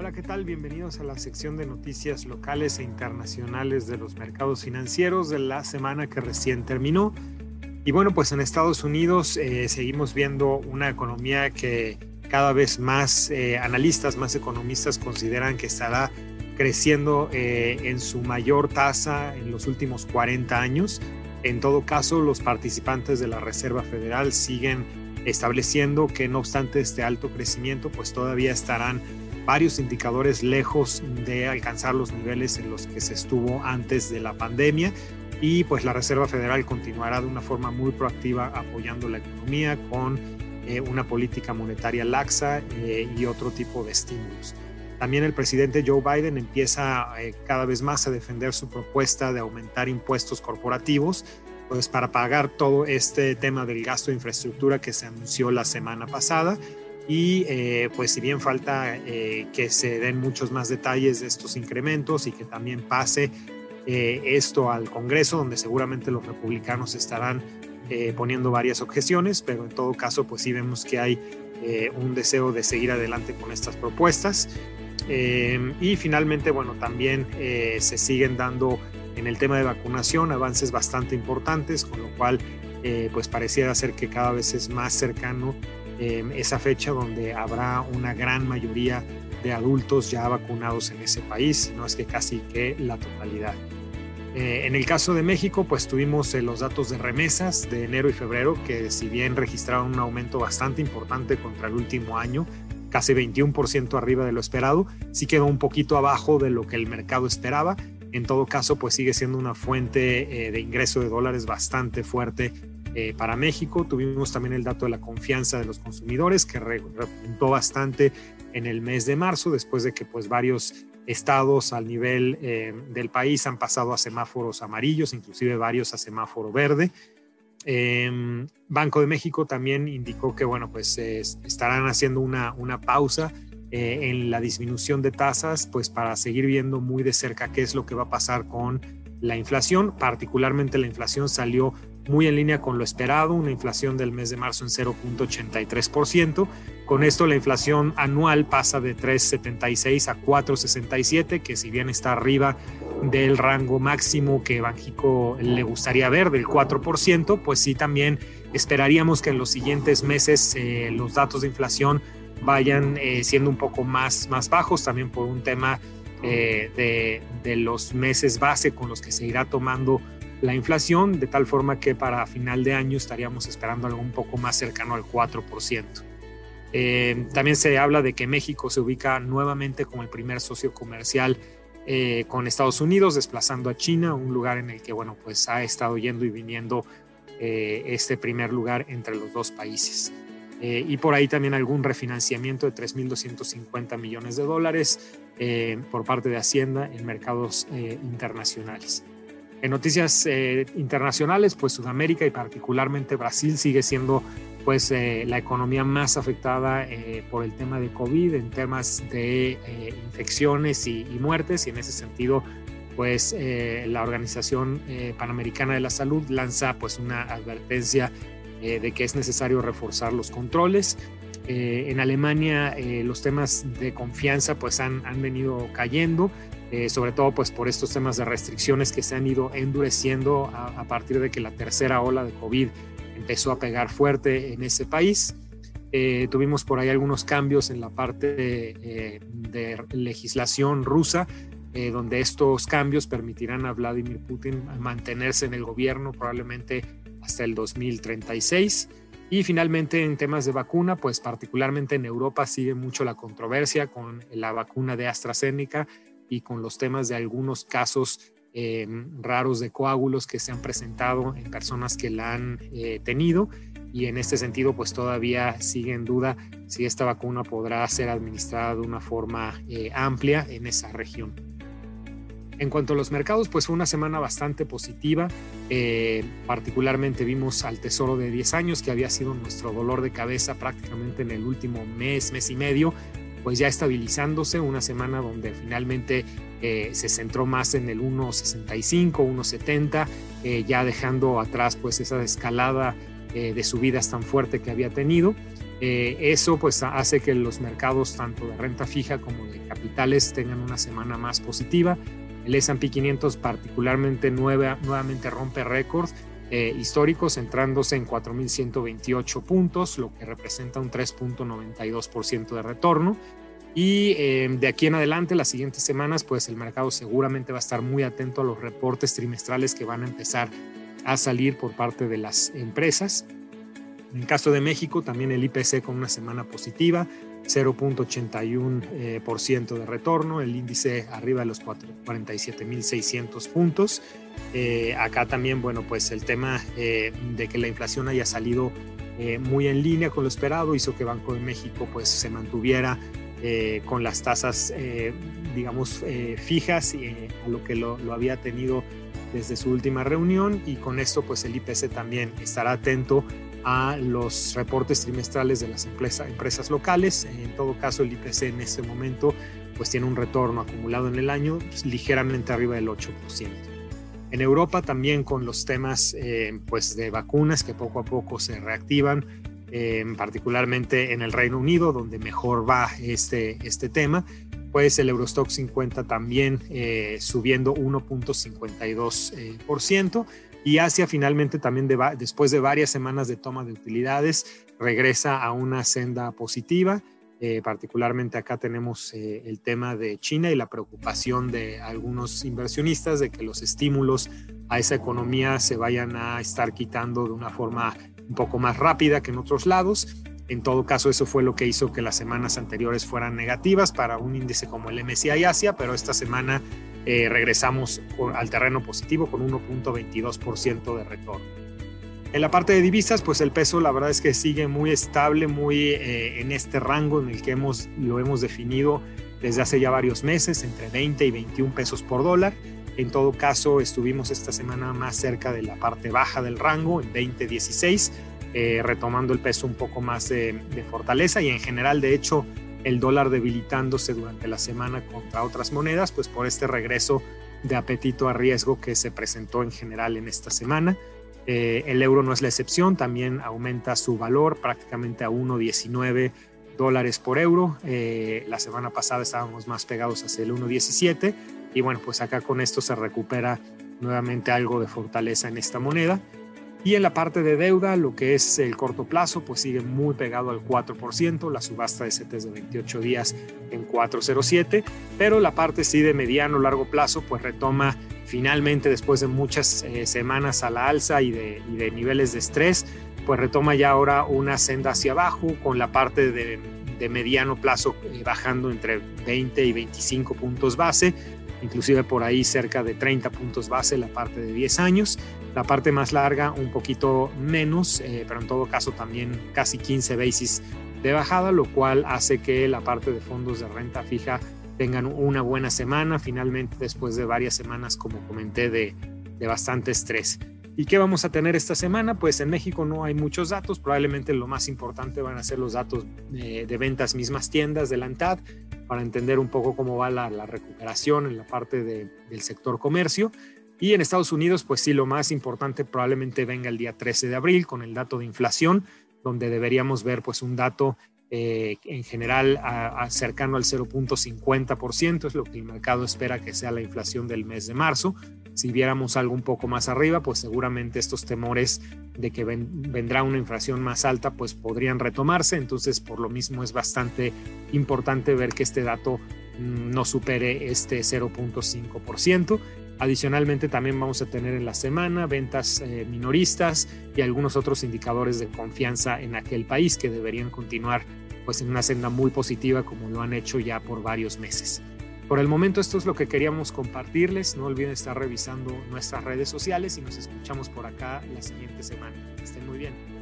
Hola, ¿qué tal? Bienvenidos a la sección de noticias locales e internacionales de los mercados financieros de la semana que recién terminó. Y bueno, pues en Estados Unidos eh, seguimos viendo una economía que cada vez más eh, analistas, más economistas consideran que estará creciendo eh, en su mayor tasa en los últimos 40 años. En todo caso, los participantes de la Reserva Federal siguen estableciendo que no obstante este alto crecimiento, pues todavía estarán varios indicadores lejos de alcanzar los niveles en los que se estuvo antes de la pandemia y pues la Reserva Federal continuará de una forma muy proactiva apoyando la economía con eh, una política monetaria laxa eh, y otro tipo de estímulos. También el presidente Joe Biden empieza eh, cada vez más a defender su propuesta de aumentar impuestos corporativos pues para pagar todo este tema del gasto de infraestructura que se anunció la semana pasada y eh, pues si bien falta eh, que se den muchos más detalles de estos incrementos y que también pase eh, esto al Congreso, donde seguramente los republicanos estarán poniendo varias objeciones, pero en todo caso pues sí vemos que hay un deseo de seguir adelante con estas propuestas. y finalmente, bueno, también se siguen dando en el tema de vacunación avances bastante importantes, con lo cual pues pareciera ser que cada vez es más cercano esa fecha donde habrá una gran mayoría de adultos ya vacunados en ese país, no es que casi que la totalidad. Eh, en el caso de México, pues tuvimos eh, los datos de remesas de enero y febrero, que si bien registraron un aumento bastante importante contra el último año, casi 21% arriba de lo esperado, sí quedó un poquito abajo de lo que el mercado esperaba. En todo caso, pues sigue siendo una fuente eh, de ingreso de dólares bastante fuerte eh, para México. Tuvimos también el dato de la confianza de los consumidores que repuntó bastante en el mes de marzo después de que pues varios estados al nivel eh, del país han pasado a semáforos amarillos, inclusive varios a semáforo verde. Em, Banco de México también indicó que bueno pues estarán haciendo una, una pausa eh, en la disminución de tasas pues para seguir viendo muy de cerca qué es lo que va a pasar con la inflación, particularmente la inflación salió muy en línea con lo esperado, una inflación del mes de marzo en 0.83%. Con esto la inflación anual pasa de 3.76 a 4.67, que si bien está arriba del rango máximo que Banjico le gustaría ver, del 4%, pues sí también esperaríamos que en los siguientes meses eh, los datos de inflación vayan eh, siendo un poco más, más bajos, también por un tema eh, de, de los meses base con los que se irá tomando la inflación, de tal forma que para final de año estaríamos esperando algo un poco más cercano al 4%. Eh, también se habla de que México se ubica nuevamente como el primer socio comercial eh, con Estados Unidos, desplazando a China, un lugar en el que, bueno, pues ha estado yendo y viniendo eh, este primer lugar entre los dos países. y por ahí también algún refinanciamiento de 3.250 millones de dólares por parte de Hacienda en mercados internacionales. En noticias eh, internacionales, pues Sudamérica y particularmente Brasil sigue siendo pues eh, la economía más afectada eh, por el tema de COVID en temas de infecciones y, y, muertes y en ese sentido pues la Organización Panamericana de la Salud lanza pues una advertencia de que es necesario reforzar los controles. en Alemania los temas de confianza pues han, han venido cayendo eh, sobre todo pues por estos temas de restricciones que se han ido endureciendo a, partir de que la tercera ola de COVID empezó a pegar fuerte en ese país. Eh, tuvimos por ahí algunos cambios en la parte eh, de legislación rusa, donde estos cambios permitirán a Vladimir Putin mantenerse en el gobierno probablemente hasta el 2036. Y finalmente en temas de vacuna, pues particularmente en Europa sigue mucho la controversia con la vacuna de AstraZeneca y con los temas de algunos casos eh, raros de coágulos que se han presentado en personas que la han eh, tenido y en este sentido pues todavía sigue en duda si esta vacuna podrá ser administrada de una forma eh, amplia en esa región. En cuanto a los mercados, pues fue una semana bastante positiva. particularmente vimos al tesoro de 10 años, que había sido nuestro dolor de cabeza prácticamente en el último mes, mes y medio pues ya estabilizándose, una semana donde finalmente eh, se centró más en el 1.65, 1.70, eh, ya dejando atrás pues esa escalada eh, de subidas tan fuerte que había tenido. Eh, eso pues hace que los mercados tanto de renta fija como de capitales tengan una semana más positiva. El S&P 500 particularmente nuevamente rompe récords eh, históricos entrándose en 4.128 puntos, lo que representa un 3.92% de retorno. Y em, de aquí en adelante, las siguientes semanas, pues el mercado seguramente va a estar muy atento a los reportes trimestrales que van a empezar a salir por parte de las empresas. En el caso de México, también el IPC con una semana positiva, 0.81% eh, de retorno, el índice arriba de los 47.600 puntos. Eh, acá también, bueno, pues el tema eh, de que la inflación haya salido muy en línea con lo esperado hizo que Banco de México pues se mantuviera con las tasas, digamos, fijas a lo que lo, lo había tenido desde su última reunión y con esto pues el IPC también estará atento a los reportes trimestrales de las empresas locales. En todo caso, el IPC en este momento pues tiene un retorno acumulado en el año pues, ligeramente arriba del 8%. En Europa también con los temas eh, pues de vacunas que poco a poco se reactivan, eh, particularmente en el Reino Unido, donde mejor va este, este tema, pues el Eurostock 50 también eh, subiendo 1.52% y Asia finalmente también después de varias semanas de toma de utilidades regresa a una senda positiva. Eh, particularmente acá tenemos eh, el tema de China y la preocupación de algunos inversionistas de que los estímulos a esa economía se vayan a estar quitando de una forma un poco más rápida que en otros lados. En todo caso, eso fue lo que hizo que las semanas anteriores fueran negativas para un índice como el MSCI Asia, pero esta semana eh, regresamos al terreno positivo con 1.22% de retorno. En la parte de divisas, pues el peso la verdad es que sigue muy estable, muy eh, en este rango en el que hemos, lo hemos definido desde hace ya varios meses, entre 20 y 21 pesos por dólar. En todo caso, estuvimos esta semana más cerca de la parte baja del rango, en 20.16, eh, retomando el peso un poco más de, de fortaleza y en general, de hecho, el dólar debilitándose durante la semana contra otras monedas, pues por este regreso de apetito a riesgo que se presentó en general en esta semana. Eh, el euro no es la excepción, también aumenta su valor prácticamente a 1,19 dólares por euro. Eh, la semana pasada estábamos más pegados hacia el 1,17 y bueno, pues acá con esto se recupera nuevamente algo de fortaleza en esta moneda. Y en la parte de deuda, lo que es el corto plazo, pues sigue muy pegado al 4%, la subasta de CETES de 28 días en 407, pero la parte sí de mediano, largo plazo, pues retoma finalmente después de muchas eh, semanas a la alza y de, y de, niveles de estrés, pues retoma ya ahora una senda hacia abajo con la parte de, de mediano plazo eh, bajando entre 20 y 25 puntos base, inclusive por ahí cerca de 30 puntos base la parte de 10 años la parte más larga un poquito menos, eh, pero en todo caso también casi 15 basis de bajada, lo cual hace que la parte de fondos de renta fija tengan una buena semana, finalmente después de varias semanas, como comenté, de, bastante estrés. ¿Y qué vamos a tener esta semana? Pues en México no hay muchos datos, probablemente lo más importante van a ser los datos de, ventas mismas tiendas de la ANTAD, para entender un poco cómo va la, recuperación en la parte del sector comercio. Y en Estados Unidos, pues sí, lo más importante probablemente venga el día 13 de abril con el dato de inflación, donde deberíamos ver pues un dato eh, en general cercano al 0.50%, es lo que el mercado espera que sea la inflación del mes de marzo. Si viéramos algo un poco más arriba, pues seguramente estos temores de que vendrá una inflación más alta, pues podrían retomarse. Entonces, por lo mismo es bastante importante ver que este dato mm, no supere este 0.5%. Adicionalmente también vamos a tener en la semana ventas eh, minoristas y algunos otros indicadores de confianza en aquel país que deberían continuar pues en una senda muy positiva como lo han hecho ya por varios meses. Por el momento esto es lo que queríamos compartirles. No olviden estar revisando nuestras redes sociales y nos escuchamos por acá la siguiente semana. Estén muy bien.